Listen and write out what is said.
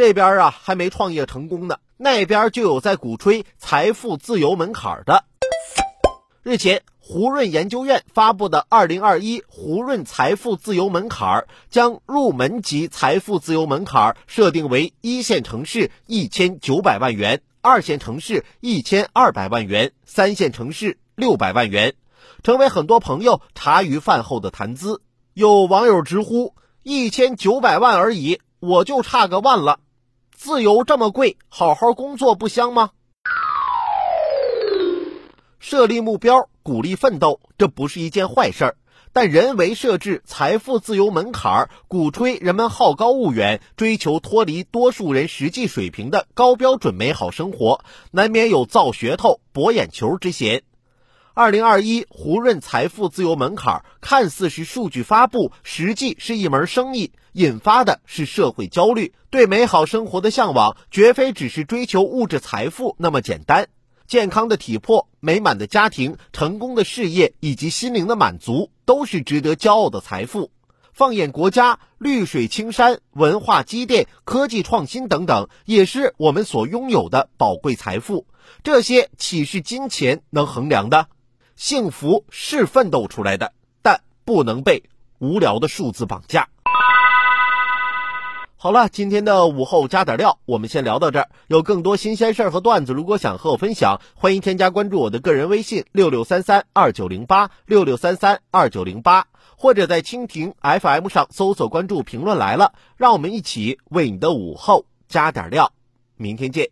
这边啊还没创业成功呢，那边就有在鼓吹财富自由门槛的。日前，胡润研究院发布的《二零二一胡润财富自由门槛》将入门级财富自由门槛设定为一线城市一千九百万元，二线城市一千二百万元，三线城市六百万元，成为很多朋友茶余饭后的谈资。有网友直呼：“一千九百万而已，我就差个万了。自由这么贵，好好工作不香吗？”设立目标，鼓励奋斗，这不是一件坏事儿。但人为设置财富自由门槛，鼓吹人们好高骛远，追求脱离多数人实际水平的高标准美好生活，难免有造噱头、博眼球之嫌。二零二一胡润财富自由门槛看似是数据发布，实际是一门生意，引发的是社会焦虑。对美好生活的向往，绝非只是追求物质财富那么简单。健康的体魄、美满的家庭、成功的事业以及心灵的满足，都是值得骄傲的财富。放眼国家，绿水青山、文化积淀、科技创新等等，也是我们所拥有的宝贵财富。这些岂是金钱能衡量的？幸福是奋斗出来的，但不能被无聊的数字绑架。好了，今天的午后加点料，我们先聊到这儿。有更多新鲜事儿和段子，如果想和我分享，欢迎添加关注我的个人微信六六三三二九零八六六三三二九零八，或者在蜻蜓 FM 上搜索关注评论来了，让我们一起为你的午后加点料。明天见。